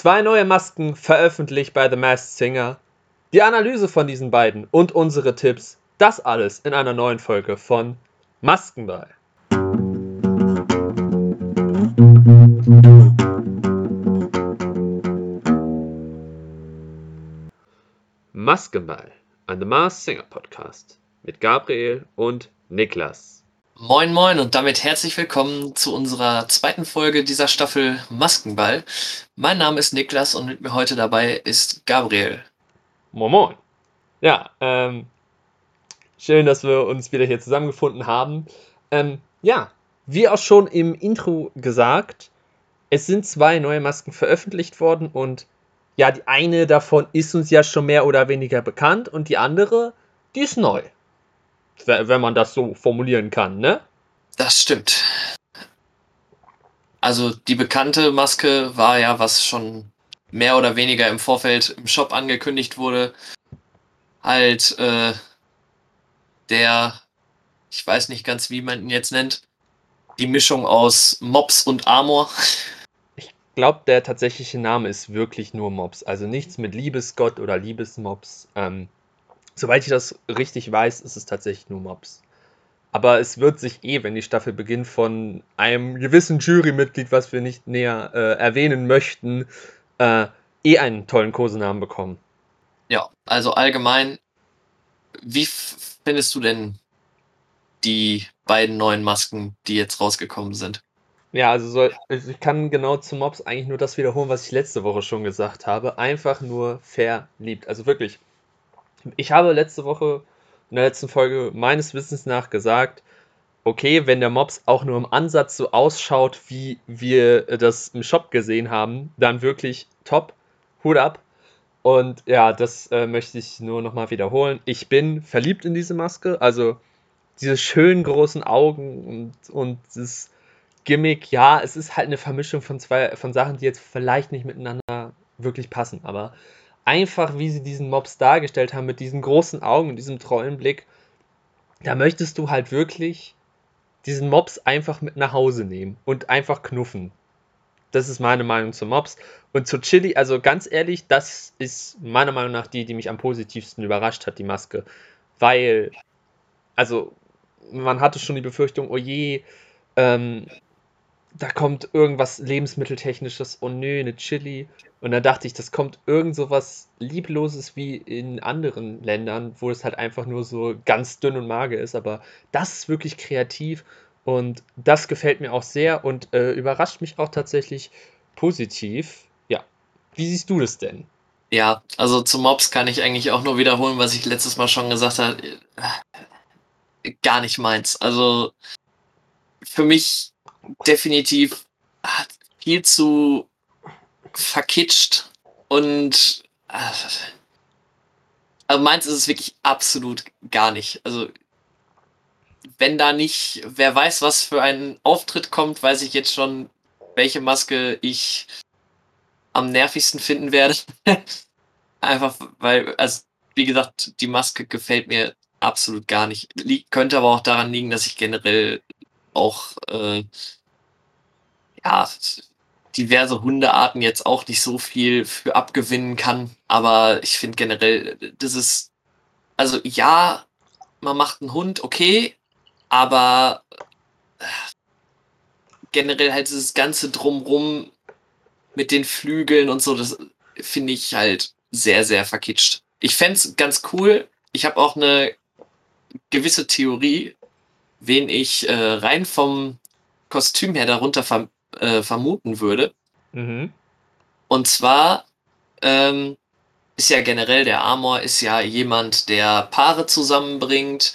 Zwei neue Masken veröffentlicht bei The Masked Singer. Die Analyse von diesen beiden und unsere Tipps. Das alles in einer neuen Folge von Maskenball. Maskenball, ein The Masked Singer Podcast mit Gabriel und Niklas. Moin Moin und damit herzlich willkommen zu unserer zweiten Folge dieser Staffel Maskenball. Mein Name ist Niklas und mit mir heute dabei ist Gabriel. Moin Moin. Ja, ähm, schön, dass wir uns wieder hier zusammengefunden haben. Ähm, ja, wie auch schon im Intro gesagt, es sind zwei neue Masken veröffentlicht worden und ja, die eine davon ist uns ja schon mehr oder weniger bekannt und die andere, die ist neu wenn man das so formulieren kann, ne? Das stimmt. Also die bekannte Maske war ja, was schon mehr oder weniger im Vorfeld im Shop angekündigt wurde, halt äh, der, ich weiß nicht ganz, wie man ihn jetzt nennt, die Mischung aus Mops und Amor. Ich glaube, der tatsächliche Name ist wirklich nur Mops. Also nichts mit Liebesgott oder Liebesmops. Ähm, Soweit ich das richtig weiß, ist es tatsächlich nur Mobs. Aber es wird sich eh, wenn die Staffel beginnt, von einem gewissen Jurymitglied, was wir nicht näher äh, erwähnen möchten, äh, eh einen tollen Kosenamen bekommen. Ja, also allgemein, wie findest du denn die beiden neuen Masken, die jetzt rausgekommen sind? Ja, also soll, ich kann genau zu Mobs eigentlich nur das wiederholen, was ich letzte Woche schon gesagt habe. Einfach nur verliebt. Also wirklich, ich habe letzte Woche in der letzten Folge meines Wissens nach gesagt, okay, wenn der Mops auch nur im Ansatz so ausschaut, wie wir das im Shop gesehen haben, dann wirklich top, Hut ab. Und ja, das äh, möchte ich nur nochmal wiederholen. Ich bin verliebt in diese Maske, also diese schönen großen Augen und, und das Gimmick, ja, es ist halt eine Vermischung von zwei, von Sachen, die jetzt vielleicht nicht miteinander wirklich passen, aber einfach, wie sie diesen Mobs dargestellt haben, mit diesen großen Augen und diesem treuen Blick, da möchtest du halt wirklich diesen Mobs einfach mit nach Hause nehmen und einfach knuffen. Das ist meine Meinung zu Mobs. Und zu Chili, also ganz ehrlich, das ist meiner Meinung nach die, die mich am positivsten überrascht hat, die Maske. Weil, also, man hatte schon die Befürchtung, oh je, ähm, da kommt irgendwas Lebensmitteltechnisches, oh nö, eine Chili. Und dann dachte ich, das kommt irgend so was Liebloses wie in anderen Ländern, wo es halt einfach nur so ganz dünn und mager ist. Aber das ist wirklich kreativ und das gefällt mir auch sehr und äh, überrascht mich auch tatsächlich positiv. Ja, wie siehst du das denn? Ja, also zu Mobs kann ich eigentlich auch nur wiederholen, was ich letztes Mal schon gesagt habe. Gar nicht meins. Also für mich definitiv viel zu verkitscht und äh, also meins ist es wirklich absolut gar nicht. Also wenn da nicht, wer weiß, was für ein Auftritt kommt, weiß ich jetzt schon, welche Maske ich am nervigsten finden werde. Einfach weil, also wie gesagt, die Maske gefällt mir absolut gar nicht. Liegt, könnte aber auch daran liegen, dass ich generell auch äh, ja, diverse Hundearten jetzt auch nicht so viel für abgewinnen kann. Aber ich finde generell, das ist, also ja, man macht einen Hund, okay, aber äh, generell halt dieses ganze Drumrum mit den Flügeln und so, das finde ich halt sehr, sehr verkitscht. Ich fände es ganz cool. Ich habe auch eine gewisse Theorie, wen ich äh, rein vom Kostüm her darunter ver äh, vermuten würde. Mhm. Und zwar ähm, ist ja generell der Amor ist ja jemand, der Paare zusammenbringt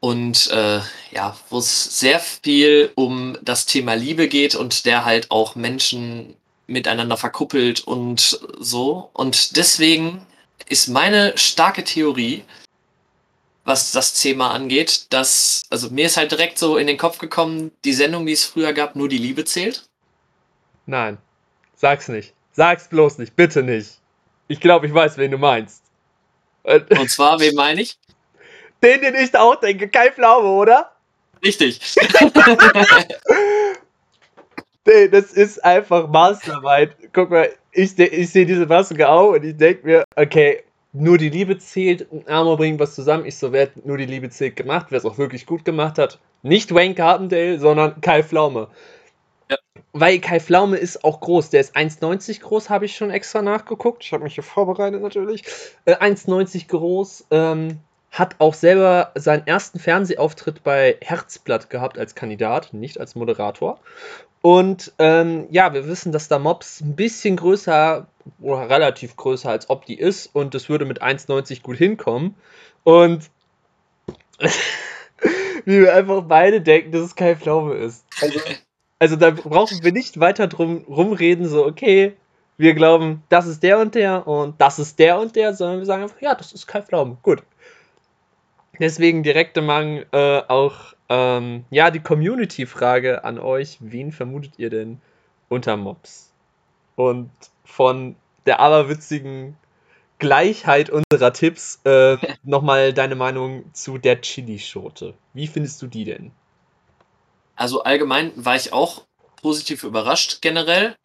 und äh, ja, wo es sehr viel um das Thema Liebe geht und der halt auch Menschen miteinander verkuppelt und so. Und deswegen ist meine starke Theorie, was das Thema angeht, dass, also mir ist halt direkt so in den Kopf gekommen, die Sendung, die es früher gab, nur die Liebe zählt. Nein, sag's nicht. Sag's bloß nicht, bitte nicht. Ich glaube, ich weiß, wen du meinst. Und zwar, wen meine ich? Den, den ich auch denke, Kai Pflaume, oder? Richtig. Nee, das ist einfach Masterarbeit. Guck mal, ich, ich sehe diese Maske auch und ich denke mir, okay, nur die Liebe zählt, Armor bringen was zusammen. Ich so, wer hat nur die Liebe zählt gemacht, wer es auch wirklich gut gemacht hat. Nicht Wayne Carpendale, sondern Kai Pflaume. Ja. Weil Kai Pflaume ist auch groß. Der ist 1,90 groß, habe ich schon extra nachgeguckt. Ich habe mich hier vorbereitet natürlich. Äh, 1,90 groß. Ähm, hat auch selber seinen ersten Fernsehauftritt bei Herzblatt gehabt als Kandidat, nicht als Moderator. Und ähm, ja, wir wissen, dass da Mobs ein bisschen größer oder relativ größer als Opti ist und das würde mit 1,90 gut hinkommen. Und wie wir einfach beide denken, dass es kein Pflaume ist. Also, also da brauchen wir nicht weiter drum rumreden, so, okay, wir glauben, das ist der und der und das ist der und der, sondern wir sagen einfach, ja, das ist kein Pflaume. Gut. Deswegen direkte Mang äh, auch ähm, ja, die Community-Frage an euch. Wen vermutet ihr denn unter Mobs? Und von der aberwitzigen Gleichheit unserer Tipps äh, nochmal deine Meinung zu der Chili-Schote. Wie findest du die denn? Also allgemein war ich auch positiv überrascht generell.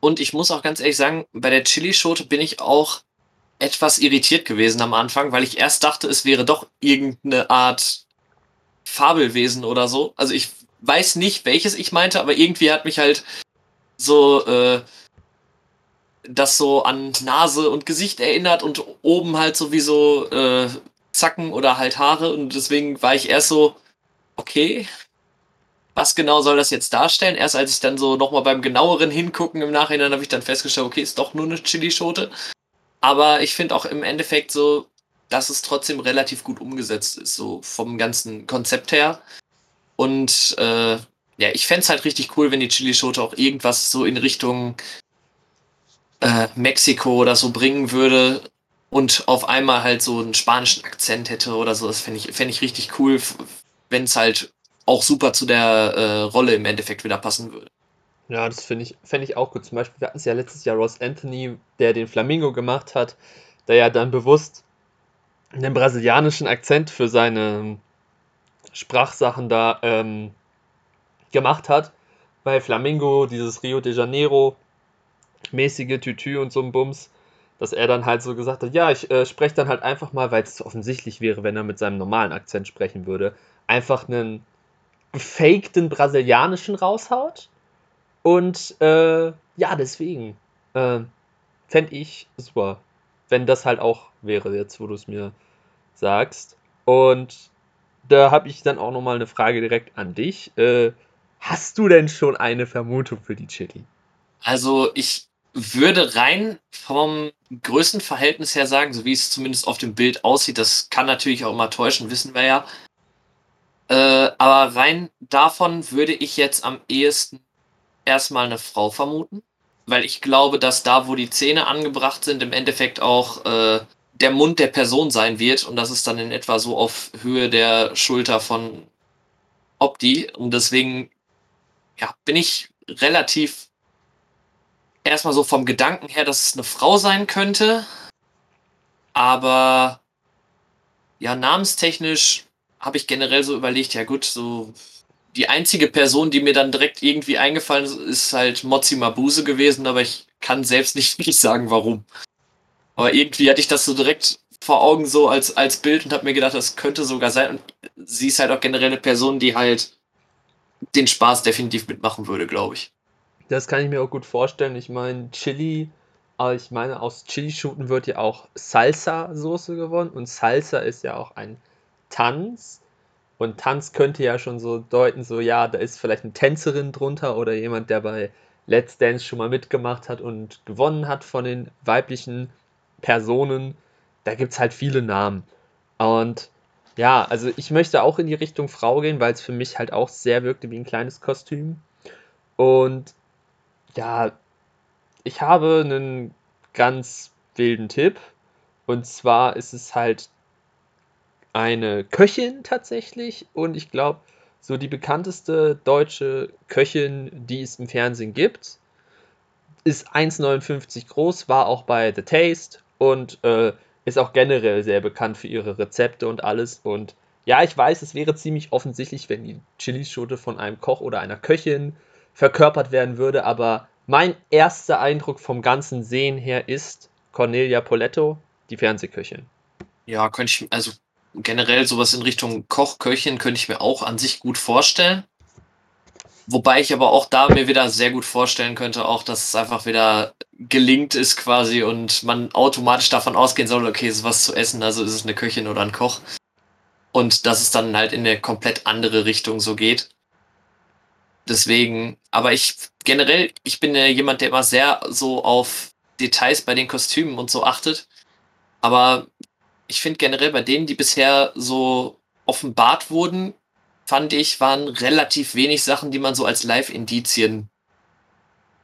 Und ich muss auch ganz ehrlich sagen, bei der Chili-Schote bin ich auch etwas irritiert gewesen am Anfang, weil ich erst dachte, es wäre doch irgendeine Art Fabelwesen oder so. Also ich weiß nicht, welches ich meinte, aber irgendwie hat mich halt so äh, das so an Nase und Gesicht erinnert und oben halt sowieso äh, Zacken oder halt Haare und deswegen war ich erst so, okay, was genau soll das jetzt darstellen? Erst als ich dann so nochmal beim genaueren Hingucken im Nachhinein habe ich dann festgestellt, okay, ist doch nur eine Chilischote. Aber ich finde auch im Endeffekt so, dass es trotzdem relativ gut umgesetzt ist, so vom ganzen Konzept her. Und äh, ja, ich fände es halt richtig cool, wenn die Chili-Schote auch irgendwas so in Richtung äh, Mexiko oder so bringen würde und auf einmal halt so einen spanischen Akzent hätte oder so. Das fände ich, fänd ich richtig cool, wenn es halt auch super zu der äh, Rolle im Endeffekt wieder passen würde. Ja, das finde ich, fände ich auch gut. Zum Beispiel, wir hatten es ja letztes Jahr Ross Anthony, der den Flamingo gemacht hat, der ja dann bewusst einen brasilianischen Akzent für seine Sprachsachen da ähm, gemacht hat. Bei Flamingo, dieses Rio de Janeiro mäßige Tütü und so ein Bums, dass er dann halt so gesagt hat, ja, ich äh, spreche dann halt einfach mal, weil es offensichtlich wäre, wenn er mit seinem normalen Akzent sprechen würde, einfach einen gefakten brasilianischen raushaut. Und äh, ja, deswegen äh, fände ich super wenn das halt auch wäre, jetzt wo du es mir sagst. Und da habe ich dann auch nochmal eine Frage direkt an dich. Äh, hast du denn schon eine Vermutung für die Chili? Also ich würde rein vom Größenverhältnis her sagen, so wie es zumindest auf dem Bild aussieht, das kann natürlich auch immer täuschen, wissen wir ja. Äh, aber rein davon würde ich jetzt am ehesten erstmal eine Frau vermuten weil ich glaube, dass da, wo die Zähne angebracht sind, im Endeffekt auch äh, der Mund der Person sein wird und das ist dann in etwa so auf Höhe der Schulter von Opti und deswegen ja, bin ich relativ erstmal so vom Gedanken her, dass es eine Frau sein könnte, aber ja, namenstechnisch habe ich generell so überlegt, ja gut, so die einzige Person, die mir dann direkt irgendwie eingefallen ist, ist halt Mozi Mabuse gewesen, aber ich kann selbst nicht wirklich sagen, warum. Aber irgendwie hatte ich das so direkt vor Augen so als, als Bild und habe mir gedacht, das könnte sogar sein. Und sie ist halt auch generell eine Person, die halt den Spaß definitiv mitmachen würde, glaube ich. Das kann ich mir auch gut vorstellen. Ich meine, Chili, ich meine, aus Chili-Shooten wird ja auch Salsa-Soße gewonnen und Salsa ist ja auch ein Tanz. Und Tanz könnte ja schon so deuten, so ja, da ist vielleicht eine Tänzerin drunter oder jemand, der bei Let's Dance schon mal mitgemacht hat und gewonnen hat von den weiblichen Personen. Da gibt es halt viele Namen. Und ja, also ich möchte auch in die Richtung Frau gehen, weil es für mich halt auch sehr wirkte wie ein kleines Kostüm. Und ja, ich habe einen ganz wilden Tipp. Und zwar ist es halt eine Köchin tatsächlich und ich glaube, so die bekannteste deutsche Köchin, die es im Fernsehen gibt, ist 1,59 groß, war auch bei The Taste und äh, ist auch generell sehr bekannt für ihre Rezepte und alles. Und ja, ich weiß, es wäre ziemlich offensichtlich, wenn die Chilischote von einem Koch oder einer Köchin verkörpert werden würde, aber mein erster Eindruck vom ganzen Sehen her ist Cornelia Poletto, die Fernsehköchin. Ja, könnte ich, also generell sowas in Richtung Kochköchin könnte ich mir auch an sich gut vorstellen. Wobei ich aber auch da mir wieder sehr gut vorstellen könnte, auch dass es einfach wieder gelingt ist quasi und man automatisch davon ausgehen soll, okay, es ist was zu essen, also ist es eine Köchin oder ein Koch. Und dass es dann halt in eine komplett andere Richtung so geht. Deswegen, aber ich generell, ich bin ja jemand, der immer sehr so auf Details bei den Kostümen und so achtet. Aber ich finde generell bei denen, die bisher so offenbart wurden, fand ich, waren relativ wenig Sachen, die man so als Live-Indizien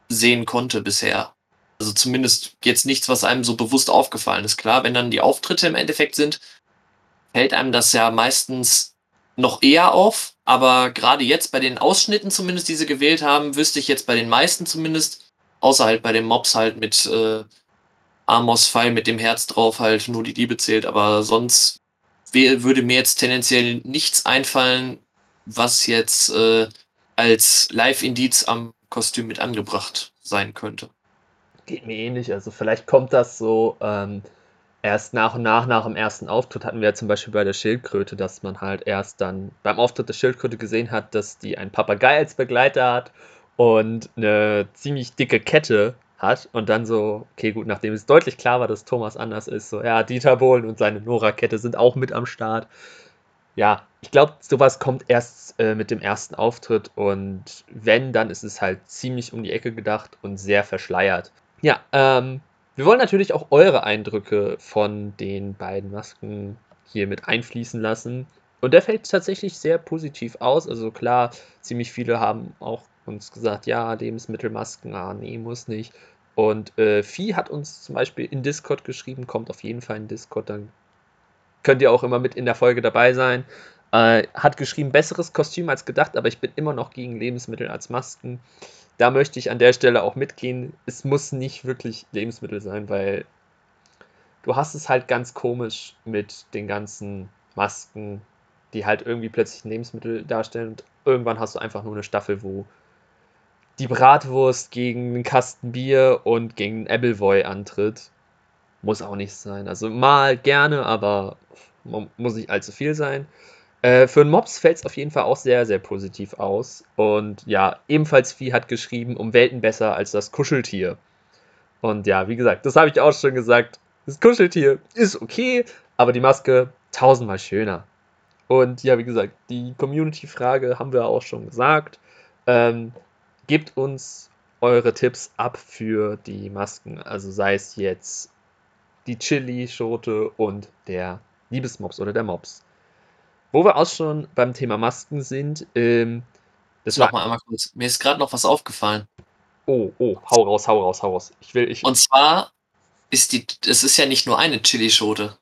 sehen konnte bisher. Also zumindest jetzt nichts, was einem so bewusst aufgefallen ist. Klar, wenn dann die Auftritte im Endeffekt sind, fällt einem das ja meistens noch eher auf. Aber gerade jetzt bei den Ausschnitten zumindest, die sie gewählt haben, wüsste ich jetzt bei den meisten zumindest, außer halt bei den Mobs halt mit äh, Amos Pfeil mit dem Herz drauf halt nur die Liebe zählt. Aber sonst würde mir jetzt tendenziell nichts einfallen, was jetzt äh, als Live-Indiz am Kostüm mit angebracht sein könnte. Geht mir ähnlich. Also vielleicht kommt das so ähm, erst nach und nach nach dem ersten Auftritt. Hatten wir ja zum Beispiel bei der Schildkröte, dass man halt erst dann beim Auftritt der Schildkröte gesehen hat, dass die einen Papagei als Begleiter hat und eine ziemlich dicke Kette hat und dann so, okay, gut, nachdem es deutlich klar war, dass Thomas anders ist, so, ja, Dieter Bohlen und seine Nora-Kette sind auch mit am Start ja, ich glaube, sowas kommt erst äh, mit dem ersten Auftritt und wenn, dann ist es halt ziemlich um die Ecke gedacht und sehr verschleiert. Ja, ähm, wir wollen natürlich auch eure Eindrücke von den beiden Masken hier mit einfließen lassen. Und der fällt tatsächlich sehr positiv aus. Also klar, ziemlich viele haben auch uns gesagt, ja, Lebensmittelmasken, ah, nee, muss nicht. Und äh, Vieh hat uns zum Beispiel in Discord geschrieben, kommt auf jeden Fall in Discord, dann könnt ihr auch immer mit in der Folge dabei sein. Äh, hat geschrieben, besseres Kostüm als gedacht, aber ich bin immer noch gegen Lebensmittel als Masken. Da möchte ich an der Stelle auch mitgehen. Es muss nicht wirklich Lebensmittel sein, weil du hast es halt ganz komisch mit den ganzen Masken, die halt irgendwie plötzlich Lebensmittel darstellen. Und irgendwann hast du einfach nur eine Staffel, wo die Bratwurst gegen einen Kasten Bier und gegen einen Appleboy antritt. Muss auch nicht sein. Also mal gerne, aber muss nicht allzu viel sein. Äh, für einen Mops fällt es auf jeden Fall auch sehr, sehr positiv aus. Und ja, ebenfalls Vieh hat geschrieben, um Welten besser als das Kuscheltier. Und ja, wie gesagt, das habe ich auch schon gesagt. Das Kuscheltier ist okay, aber die Maske tausendmal schöner. Und ja, wie gesagt, die Community-Frage haben wir auch schon gesagt. Ähm, gebt uns eure Tipps ab für die Masken. Also sei es jetzt die Chili-Schote und der Liebesmops oder der Mops. Wo wir auch schon beim Thema Masken sind, ähm, das war. mal einmal kurz. Mir ist gerade noch was aufgefallen. Oh, oh, hau raus, hau raus, hau raus. Ich will, ich. Und zwar ist die, es ist ja nicht nur eine Chili-Schote.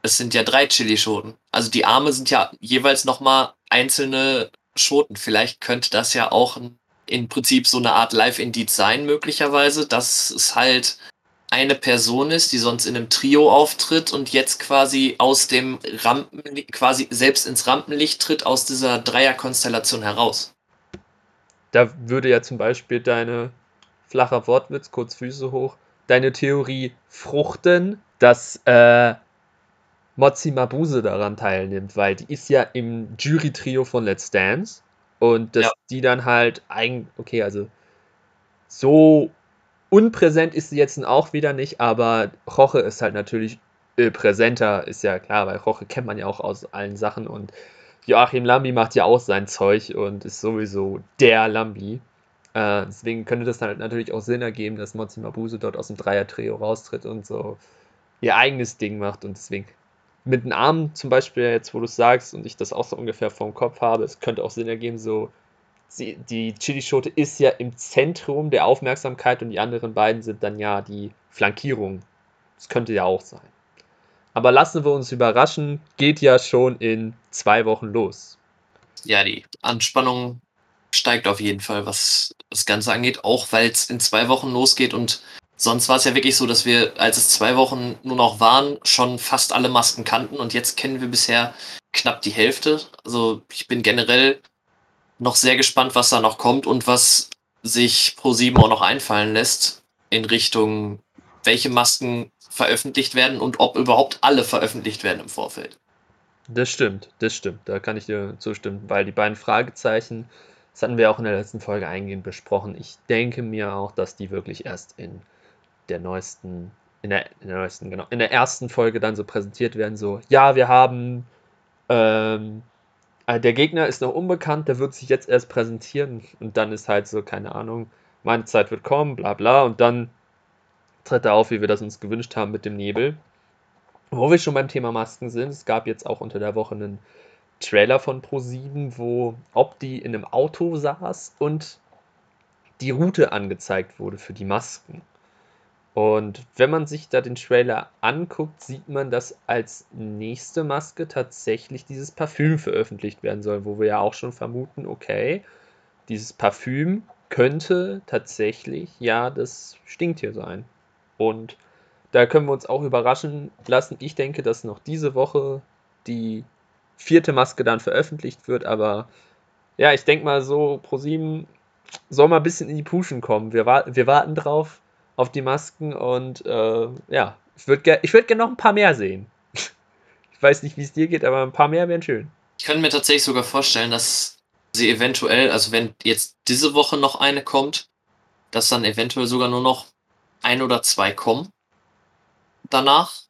Es sind ja drei Chili-Schoten. Also die Arme sind ja jeweils nochmal einzelne Schoten. Vielleicht könnte das ja auch im Prinzip so eine Art Live-Indiz sein, möglicherweise, dass es halt eine Person ist, die sonst in einem Trio auftritt und jetzt quasi aus dem Rampen, quasi selbst ins Rampenlicht tritt, aus dieser Dreierkonstellation heraus. Da würde ja zum Beispiel deine flacher Wortwitz, kurz Füße hoch, deine Theorie fruchten, dass äh, Mozzi Mabuse daran teilnimmt, weil die ist ja im Jury-Trio von Let's Dance und dass ja. die dann halt eigentlich, okay, also so Unpräsent ist sie jetzt auch wieder nicht, aber Roche ist halt natürlich äh, präsenter, ist ja klar, weil Roche kennt man ja auch aus allen Sachen und Joachim Lambi macht ja auch sein Zeug und ist sowieso der Lambi. Äh, deswegen könnte das halt natürlich auch Sinn ergeben, dass Mozi Mabuse dort aus dem Dreier-Trio raustritt und so ihr eigenes Ding macht und deswegen mit den Armen zum Beispiel, jetzt wo du es sagst und ich das auch so ungefähr vom Kopf habe, es könnte auch Sinn ergeben, so sie, die Chilischote ist ja im Zentrum der Aufmerksamkeit und die anderen beiden sind dann ja die Flankierung. Das könnte ja auch sein. Aber lassen wir uns überraschen, geht ja schon in zwei Wochen los. Ja, die Anspannung steigt auf jeden Fall, was das Ganze angeht, auch weil es in zwei Wochen losgeht und sonst war es ja wirklich so, dass wir, als es zwei Wochen nur noch waren, schon fast alle Masken kannten und jetzt kennen wir bisher knapp die Hälfte. Also ich bin generell noch sehr gespannt, was da noch kommt und was sich Pro7 auch noch einfallen lässt in Richtung, welche Masken veröffentlicht werden und ob überhaupt alle veröffentlicht werden im Vorfeld. Das stimmt, das stimmt. Da kann ich dir zustimmen, weil die beiden Fragezeichen, das hatten wir auch in der letzten Folge eingehend besprochen. Ich denke mir auch, dass die wirklich erst in der neuesten, in der, in der neuesten, genau, in der ersten Folge dann so präsentiert werden. So, ja, wir haben, ähm, äh, der Gegner ist noch unbekannt, der wird sich jetzt erst präsentieren und dann ist halt so, keine Ahnung, meine Zeit wird kommen, bla bla, und dann tritt er auf, wie wir das uns gewünscht haben mit dem Nebel. Wo wir schon beim Thema Masken sind, es gab jetzt auch unter der Woche einen Trailer von Pro7, wo Opti in einem Auto saß und die Route angezeigt wurde für die Masken. Und wenn man sich da den Trailer anguckt, sieht man, dass als nächste Maske tatsächlich dieses Parfüm veröffentlicht werden soll, wo wir ja auch schon vermuten, okay, dieses Parfüm könnte tatsächlich ja das Stinktier sein. Und da können wir uns auch überraschen lassen. Ich denke, dass noch diese Woche die vierte Maske dann veröffentlicht wird, aber ja, ich denke mal so, ProSieben soll mal ein bisschen in die Puschen kommen. Wir, wir warten drauf auf die Masken und äh, ja, ich würde gerne würd gern noch ein paar mehr sehen. ich weiß nicht, wie es dir geht, aber ein paar mehr wären schön. Ich könnte mir tatsächlich sogar vorstellen, dass sie eventuell, also wenn jetzt diese Woche noch eine kommt, dass dann eventuell sogar nur noch ein oder zwei kommen danach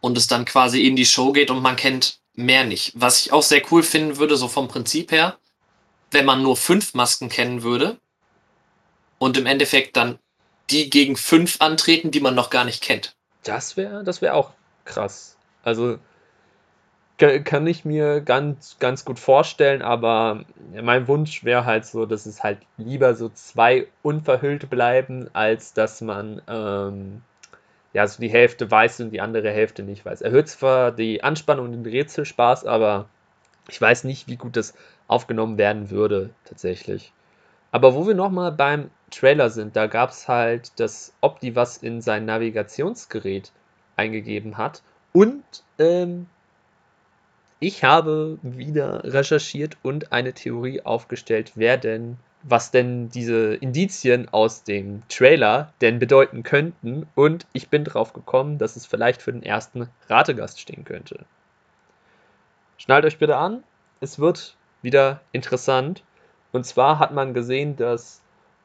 und es dann quasi in die Show geht und man kennt mehr nicht. Was ich auch sehr cool finden würde, so vom Prinzip her, wenn man nur fünf Masken kennen würde und im Endeffekt dann die gegen fünf antreten, die man noch gar nicht kennt. Das wäre das wär auch krass. Also kann ich mir ganz, ganz gut vorstellen, aber mein Wunsch wäre halt so, dass es halt lieber so zwei unverhüllt bleiben, als dass man ähm, ja so die Hälfte weiß und die andere Hälfte nicht weiß. Erhöht zwar die Anspannung und den Rätselspaß, aber ich weiß nicht, wie gut das aufgenommen werden würde, tatsächlich. Aber wo wir nochmal beim Trailer sind, da gab es halt das Opti, was in sein Navigationsgerät eingegeben hat. Und ähm, ich habe wieder recherchiert und eine Theorie aufgestellt, wer denn, was denn diese Indizien aus dem Trailer denn bedeuten könnten. Und ich bin drauf gekommen, dass es vielleicht für den ersten Rategast stehen könnte. Schnallt euch bitte an, es wird wieder interessant. Und zwar hat man gesehen, dass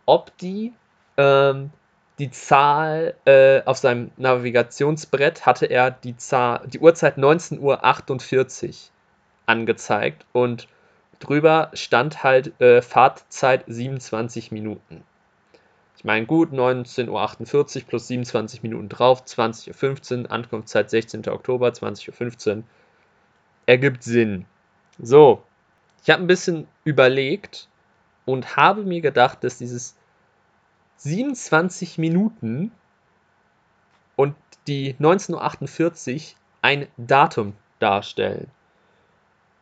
Opti ähm, die Zahl äh, auf seinem Navigationsbrett hatte er die Zahl, die Uhrzeit 19.48 Uhr angezeigt und drüber stand halt äh, Fahrtzeit 27 Minuten. Ich meine, gut, 19.48 Uhr plus 27 Minuten drauf, 20.15 Uhr, Ankunftszeit 16. Oktober, 20.15 Uhr. Ergibt Sinn. So, ich habe ein bisschen überlegt und habe mir gedacht, dass dieses 27 Minuten und die 1948 ein Datum darstellen.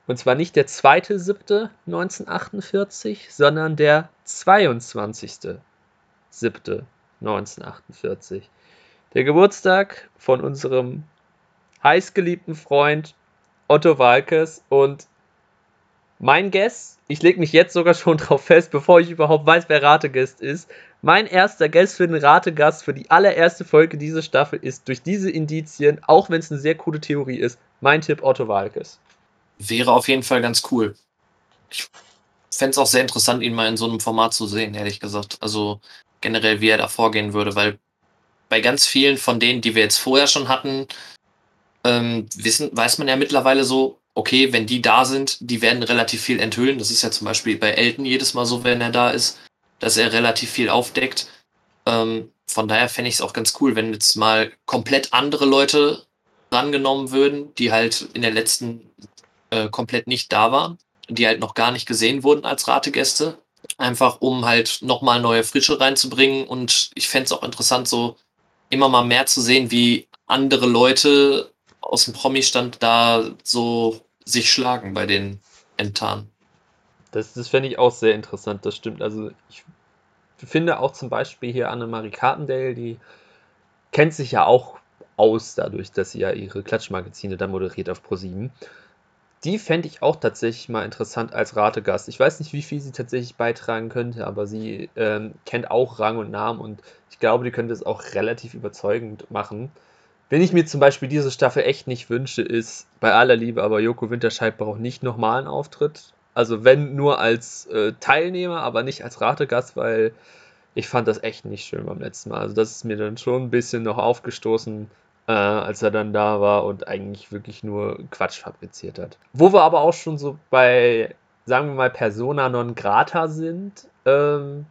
Und zwar nicht der 2.7.1948, sondern der 22.7.1948. Der Geburtstag von unserem heißgeliebten Freund Otto Walkes und mein Guess, ich lege mich jetzt sogar schon drauf fest, bevor ich überhaupt weiß, wer Rategast ist. Mein erster Guess für den Rategast für die allererste Folge dieser Staffel ist durch diese Indizien, auch wenn es eine sehr coole Theorie ist, mein Tipp Otto Walkes. Wäre auf jeden Fall ganz cool. Ich fände es auch sehr interessant, ihn mal in so einem Format zu sehen, ehrlich gesagt. Also generell, wie er da vorgehen würde, weil bei ganz vielen von denen, die wir jetzt vorher schon hatten, ähm, wissen, weiß man ja mittlerweile so, okay, wenn die da sind, die werden relativ viel enthüllen. Das ist ja zum Beispiel bei Elton jedes Mal so, wenn er da ist, dass er relativ viel aufdeckt. Ähm, von daher fände ich es auch ganz cool, wenn jetzt mal komplett andere Leute rangenommen würden, die halt in der letzten äh, komplett nicht da waren, die halt noch gar nicht gesehen wurden als Rategäste. Einfach um halt nochmal neue Frische reinzubringen. Und ich fände es auch interessant, so immer mal mehr zu sehen, wie andere Leute aus dem Promi-Stand da so sich schlagen bei den Entan. Das, das fände ich auch sehr interessant, das stimmt. Also ich finde auch zum Beispiel hier Annemarie Carpendale, die kennt sich ja auch aus dadurch, dass sie ja ihre Klatschmagazine da moderiert auf ProSieben. Die fände ich auch tatsächlich mal interessant als Rategast. Ich weiß nicht, wie viel sie tatsächlich beitragen könnte, aber sie ähm, kennt auch Rang und Namen und ich glaube, die könnte es auch relativ überzeugend machen. Wenn ich mir zum Beispiel diese Staffel echt nicht wünsche, ist bei aller Liebe, aber Joko Winterscheid braucht nicht nochmal einen Auftritt. Also wenn nur als äh, Teilnehmer, aber nicht als Rategast, weil ich fand das echt nicht schön beim letzten Mal. Also das ist mir dann schon ein bisschen noch aufgestoßen, äh, als er dann da war und eigentlich wirklich nur Quatsch fabriziert hat. Wo wir aber auch schon so bei, sagen wir mal, Persona non grata sind. Ähm,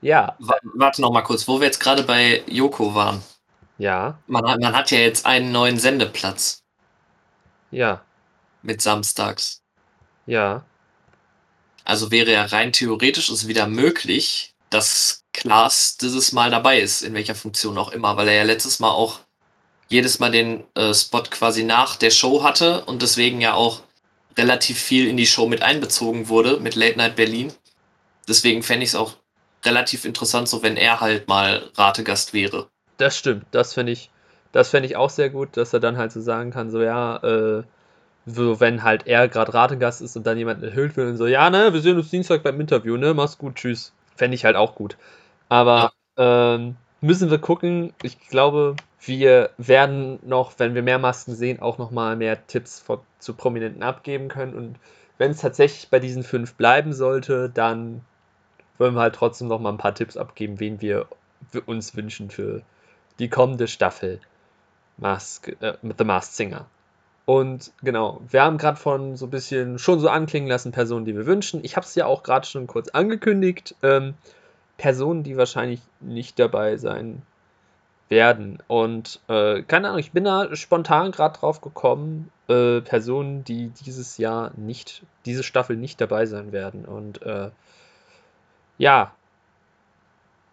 ja. Warte noch mal kurz, wo wir jetzt gerade bei Joko waren. Ja. Man hat, man hat ja jetzt einen neuen Sendeplatz. Ja. Mit samstags. Ja. Also wäre ja rein theoretisch es wieder möglich, dass Klaas dieses Mal dabei ist, in welcher Funktion auch immer, weil er ja letztes Mal auch jedes Mal den äh, Spot quasi nach der Show hatte und deswegen ja auch relativ viel in die Show mit einbezogen wurde mit Late Night Berlin. Deswegen fände ich es auch relativ interessant, so wenn er halt mal Rategast wäre. Das stimmt, das finde ich, das fände ich auch sehr gut, dass er dann halt so sagen kann, so ja, äh, so wenn halt er gerade Rategast ist und dann jemand enthüllt wird und so, ja, ne, wir sehen uns Dienstag beim Interview, ne, mach's gut, tschüss. Fände ich halt auch gut. Aber ja. ähm, müssen wir gucken. Ich glaube, wir werden noch, wenn wir mehr Masken sehen, auch noch mal mehr Tipps vor, zu Prominenten abgeben können. Und wenn es tatsächlich bei diesen fünf bleiben sollte, dann wollen wir halt trotzdem noch mal ein paar Tipps abgeben, wen wir uns wünschen für die kommende Staffel Mask, äh, mit The Masked Singer. Und genau, wir haben gerade von so ein bisschen schon so anklingen lassen, Personen, die wir wünschen. Ich habe es ja auch gerade schon kurz angekündigt. Ähm, Personen, die wahrscheinlich nicht dabei sein werden. Und äh, keine Ahnung, ich bin da spontan gerade drauf gekommen, äh, Personen, die dieses Jahr nicht, diese Staffel nicht dabei sein werden. Und äh, ja,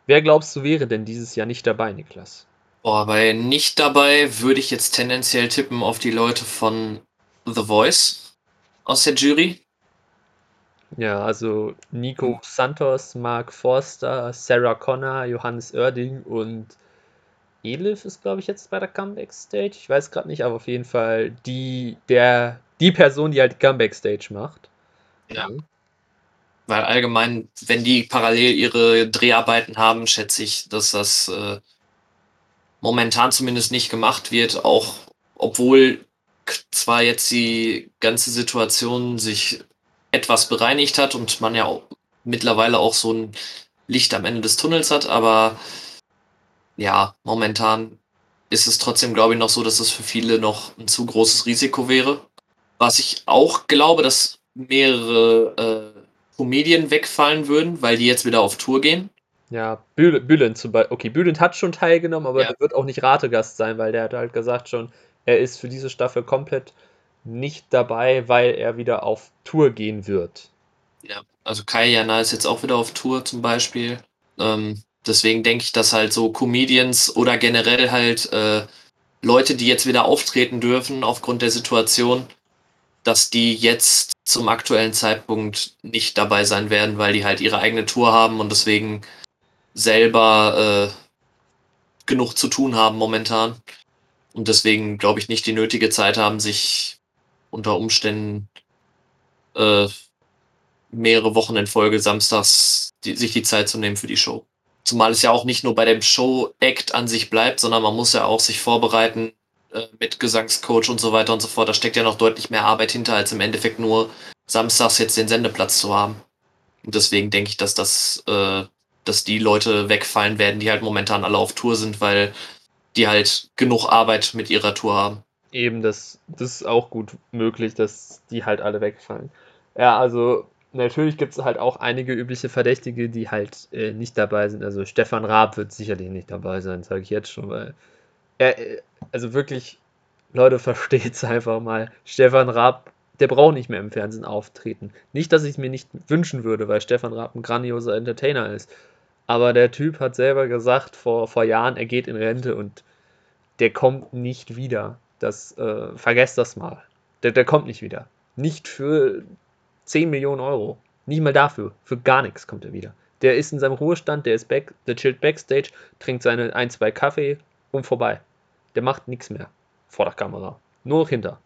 wer glaubst du wäre denn dieses Jahr nicht dabei, Niklas? Boah, bei nicht dabei würde ich jetzt tendenziell tippen auf die Leute von The Voice aus der Jury. Ja, also Nico Santos, Mark Forster, Sarah Connor, Johannes Oerding und Elif ist, glaube ich, jetzt bei der Comeback Stage. Ich weiß gerade nicht, aber auf jeden Fall die, der, die Person, die halt die Comeback Stage macht. Ja. Weil allgemein, wenn die parallel ihre Dreharbeiten haben, schätze ich, dass das äh, momentan zumindest nicht gemacht wird, auch obwohl zwar jetzt die ganze Situation sich etwas bereinigt hat und man ja auch mittlerweile auch so ein Licht am Ende des Tunnels hat, aber ja, momentan ist es trotzdem, glaube ich, noch so, dass es für viele noch ein zu großes Risiko wäre. Was ich auch glaube, dass mehrere äh, Comedien wegfallen würden, weil die jetzt wieder auf Tour gehen. Ja, Bülent zum Beispiel. Okay, Bülent hat schon teilgenommen, aber ja. der wird auch nicht Rategast sein, weil der hat halt gesagt schon, er ist für diese Staffel komplett nicht dabei, weil er wieder auf Tour gehen wird. Ja, also Kai Jana ist jetzt auch wieder auf Tour zum Beispiel. Ähm, deswegen denke ich, dass halt so Comedians oder generell halt äh, Leute, die jetzt wieder auftreten dürfen aufgrund der Situation, dass die jetzt zum aktuellen Zeitpunkt nicht dabei sein werden, weil die halt ihre eigene Tour haben und deswegen selber äh, genug zu tun haben momentan. Und deswegen, glaube ich, nicht die nötige Zeit haben, sich unter Umständen äh, mehrere Wochen in Folge samstags die, sich die Zeit zu nehmen für die Show. Zumal es ja auch nicht nur bei dem Show-Act an sich bleibt, sondern man muss ja auch sich vorbereiten äh, mit Gesangscoach und so weiter und so fort. Da steckt ja noch deutlich mehr Arbeit hinter, als im Endeffekt nur samstags jetzt den Sendeplatz zu haben. Und deswegen denke ich, dass das, äh, dass die Leute wegfallen werden, die halt momentan alle auf Tour sind, weil die halt genug Arbeit mit ihrer Tour haben. Eben, das, das ist auch gut möglich, dass die halt alle wegfallen. Ja, also natürlich gibt es halt auch einige übliche Verdächtige, die halt äh, nicht dabei sind. Also Stefan Raab wird sicherlich nicht dabei sein, sage ich jetzt schon, weil er, äh, also wirklich, Leute, versteht es einfach mal. Stefan Raab, der braucht nicht mehr im Fernsehen auftreten. Nicht, dass ich es mir nicht wünschen würde, weil Stefan Raab ein grandioser Entertainer ist. Aber der Typ hat selber gesagt vor, vor Jahren, er geht in Rente und der kommt nicht wieder. Das, äh, vergesst das mal. Der, der kommt nicht wieder. Nicht für 10 Millionen Euro. Nicht mal dafür. Für gar nichts kommt er wieder. Der ist in seinem Ruhestand, der ist back, der chillt backstage, trinkt seine ein, zwei Kaffee und vorbei. Der macht nichts mehr vor der Kamera. Nur noch hinter.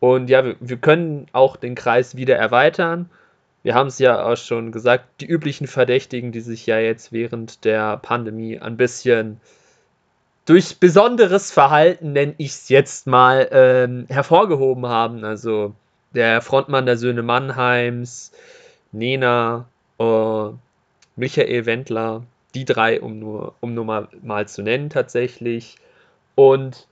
Und ja, wir, wir können auch den Kreis wieder erweitern. Wir haben es ja auch schon gesagt, die üblichen Verdächtigen, die sich ja jetzt während der Pandemie ein bisschen durch besonderes Verhalten, nenne ich es jetzt mal, ähm, hervorgehoben haben. Also der Frontmann der Söhne Mannheims, Nena, äh, Michael Wendler, die drei, um nur, um nur mal, mal zu nennen tatsächlich. Und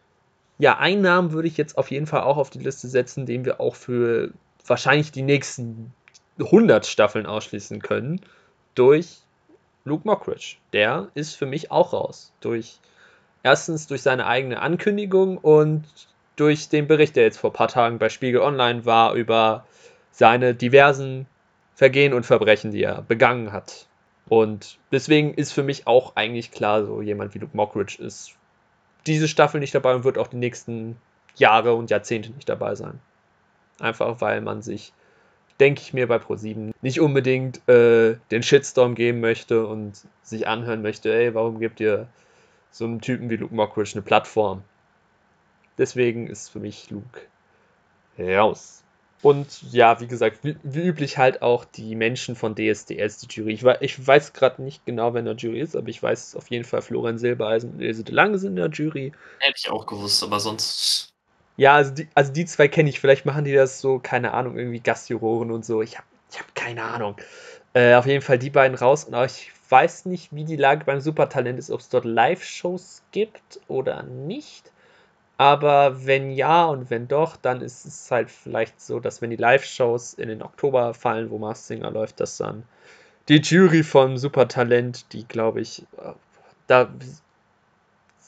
ja, einen Namen würde ich jetzt auf jeden Fall auch auf die Liste setzen, den wir auch für wahrscheinlich die nächsten 100 Staffeln ausschließen können, durch Luke Mockridge. Der ist für mich auch raus. Durch erstens durch seine eigene Ankündigung und durch den Bericht, der jetzt vor ein paar Tagen bei Spiegel Online war, über seine diversen Vergehen und Verbrechen, die er begangen hat. Und deswegen ist für mich auch eigentlich klar, so jemand wie Luke Mockridge ist diese Staffel nicht dabei und wird auch die nächsten Jahre und Jahrzehnte nicht dabei sein. Einfach weil man sich, denke ich mir, bei Pro7 nicht unbedingt äh, den Shitstorm geben möchte und sich anhören möchte, ey, warum gebt ihr so einem Typen wie Luke Mockridge eine Plattform? Deswegen ist für mich Luke raus. Und ja, wie gesagt, wie, wie, üblich halt auch die Menschen von DSDS, die Jury. Ich, ich weiß gerade nicht genau, wer in der Jury ist, aber ich weiß auf jeden Fall, Florian Silbereisen und Ilse de Lange sind in der Jury. Hätte ich auch gewusst, aber sonst. Ja, also die, also die zwei kenne ich. Vielleicht machen die das so, keine Ahnung, irgendwie Gastjuroren und so. Ich habe ich hab keine Ahnung. Äh, auf jeden Fall die beiden raus. Und auch ich weiß nicht, wie die Lage beim Supertalent ist, ob es dort Live-Shows gibt oder nicht. Aber wenn ja und wenn doch, dann ist es halt vielleicht so, dass wenn die Live-Shows in den Oktober fallen, wo Mars Singer läuft, dass dann die Jury von Supertalent, die glaube ich, äh, da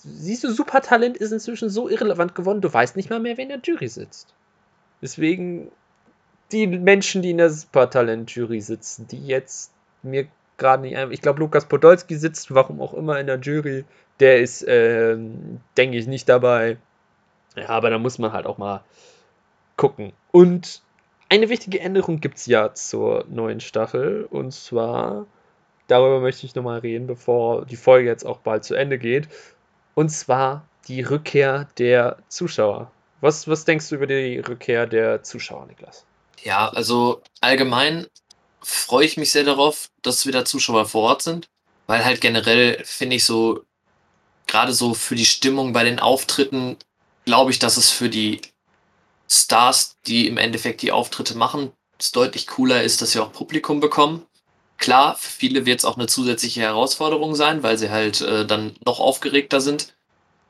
siehst du, Supertalent ist inzwischen so irrelevant geworden, du weißt nicht mal mehr, wer in der Jury sitzt. Deswegen die Menschen, die in der Supertalent-Jury sitzen, die jetzt mir gerade nicht, ich glaube, Lukas Podolski sitzt, warum auch immer in der Jury, der ist, äh, denke ich, nicht dabei. Ja, aber da muss man halt auch mal gucken. Und eine wichtige Änderung gibt es ja zur neuen Staffel. Und zwar, darüber möchte ich nochmal reden, bevor die Folge jetzt auch bald zu Ende geht. Und zwar die Rückkehr der Zuschauer. Was, was denkst du über die Rückkehr der Zuschauer, Niklas? Ja, also allgemein freue ich mich sehr darauf, dass wieder Zuschauer vor Ort sind, weil halt generell finde ich so, gerade so für die Stimmung bei den Auftritten glaube ich, dass es für die Stars, die im Endeffekt die Auftritte machen, es deutlich cooler ist, dass sie auch Publikum bekommen. Klar, für viele wird es auch eine zusätzliche Herausforderung sein, weil sie halt äh, dann noch aufgeregter sind.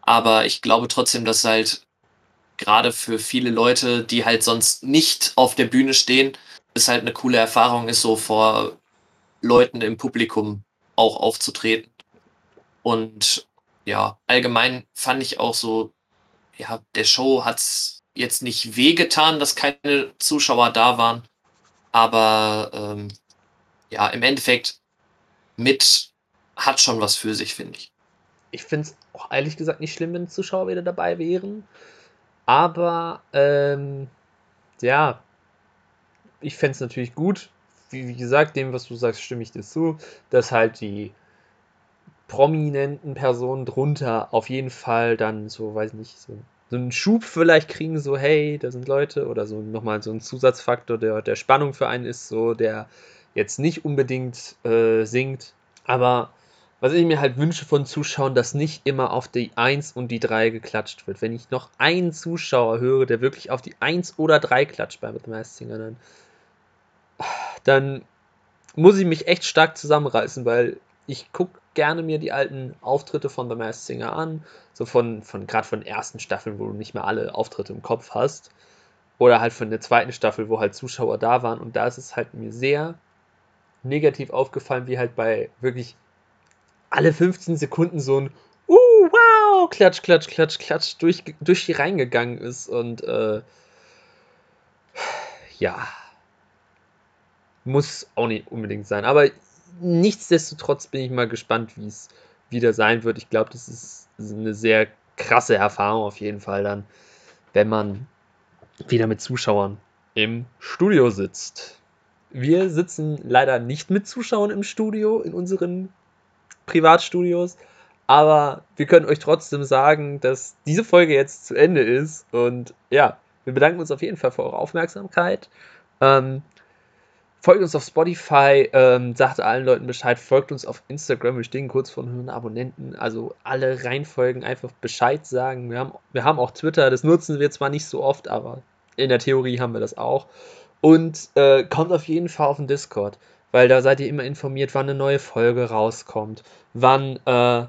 Aber ich glaube trotzdem, dass halt gerade für viele Leute, die halt sonst nicht auf der Bühne stehen, es halt eine coole Erfahrung ist, so vor Leuten im Publikum auch aufzutreten. Und ja, allgemein fand ich auch so ja, der Show hat es jetzt nicht wehgetan, dass keine Zuschauer da waren. Aber ähm, ja, im Endeffekt mit hat schon was für sich, finde ich. Ich finde es auch ehrlich gesagt nicht schlimm, wenn Zuschauer wieder dabei wären. Aber ähm, ja, ich fände es natürlich gut. Wie, wie, gesagt, dem, was du sagst, stimme ich dir zu, dass halt die prominenten Personen drunter auf jeden Fall dann so, weiß nicht, so, so einen Schub vielleicht kriegen, so, hey, da sind Leute, oder so nochmal so ein Zusatzfaktor, der, der Spannung für einen ist, so, der jetzt nicht unbedingt äh, singt. Aber was ich mir halt wünsche von Zuschauern, dass nicht immer auf die 1 und die 3 geklatscht wird. Wenn ich noch einen Zuschauer höre, der wirklich auf die 1 oder 3 klatscht bei The Masked Singer, dann, dann muss ich mich echt stark zusammenreißen, weil ich gucke gerne mir die alten Auftritte von The Masked Singer an, so von, von gerade von ersten Staffeln, wo du nicht mehr alle Auftritte im Kopf hast, oder halt von der zweiten Staffel, wo halt Zuschauer da waren und da ist es halt mir sehr negativ aufgefallen, wie halt bei wirklich alle 15 Sekunden so ein uh, wow, klatsch, klatsch, klatsch, klatsch durch, durch die reingegangen ist und äh, ja, muss auch nicht unbedingt sein, aber nichtsdestotrotz bin ich mal gespannt, wie es wieder sein wird. Ich glaube, das ist eine sehr krasse Erfahrung auf jeden Fall dann, wenn man wieder mit Zuschauern im Studio sitzt. Wir sitzen leider nicht mit Zuschauern im Studio, in unseren Privatstudios, aber wir können euch trotzdem sagen, dass diese Folge jetzt zu Ende ist und ja, Wir bedanken uns auf jeden Fall für eure Aufmerksamkeit. Ähm, folgt uns auf Spotify, ähm, sagt allen Leuten Bescheid, folgt uns auf Instagram, wir stehen kurz vor 100 Abonnenten, also alle reinfolgen, einfach Bescheid sagen. Wir haben, wir haben auch Twitter, das nutzen wir zwar nicht so oft, aber in der Theorie haben wir das auch. Und äh, kommt auf jeden Fall auf den Discord, weil da seid ihr immer informiert, wann eine neue Folge rauskommt, wann äh,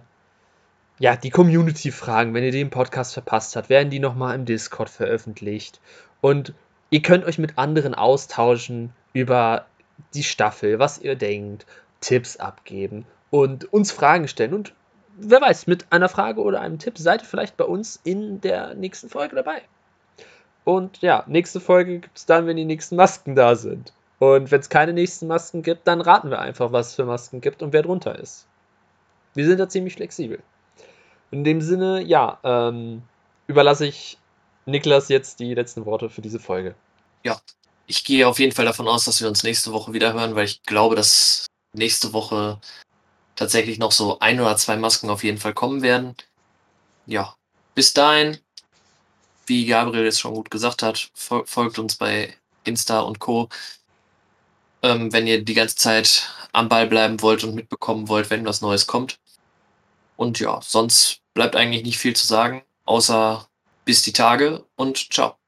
ja, die Community-Fragen, wenn ihr den Podcast verpasst habt, werden die nochmal im Discord veröffentlicht. Und ihr könnt euch mit anderen austauschen über die Staffel, was ihr denkt, Tipps abgeben und uns Fragen stellen. Und wer weiß, mit einer Frage oder einem Tipp seid ihr vielleicht bei uns in der nächsten Folge dabei. Und ja, nächste Folge gibt es dann, wenn die nächsten Masken da sind. Und wenn es keine nächsten Masken gibt, dann raten wir einfach, was es für Masken gibt und wer drunter ist. Wir sind da ziemlich flexibel. In dem Sinne, ja, ähm, überlasse ich Niklas jetzt die letzten Worte für diese Folge. Ja, ich gehe auf jeden Fall davon aus, dass wir uns nächste Woche wieder hören, weil ich glaube, dass nächste Woche tatsächlich noch so ein oder zwei Masken auf jeden Fall kommen werden. Ja, bis dahin wie Gabriel jetzt schon gut gesagt hat, folgt uns bei Insta und Co. Ähm, wenn ihr die ganze Zeit am Ball bleiben wollt und mitbekommen wollt, wenn was Neues kommt. Und ja, sonst bleibt eigentlich nicht viel zu sagen, außer bis die Tage und ciao.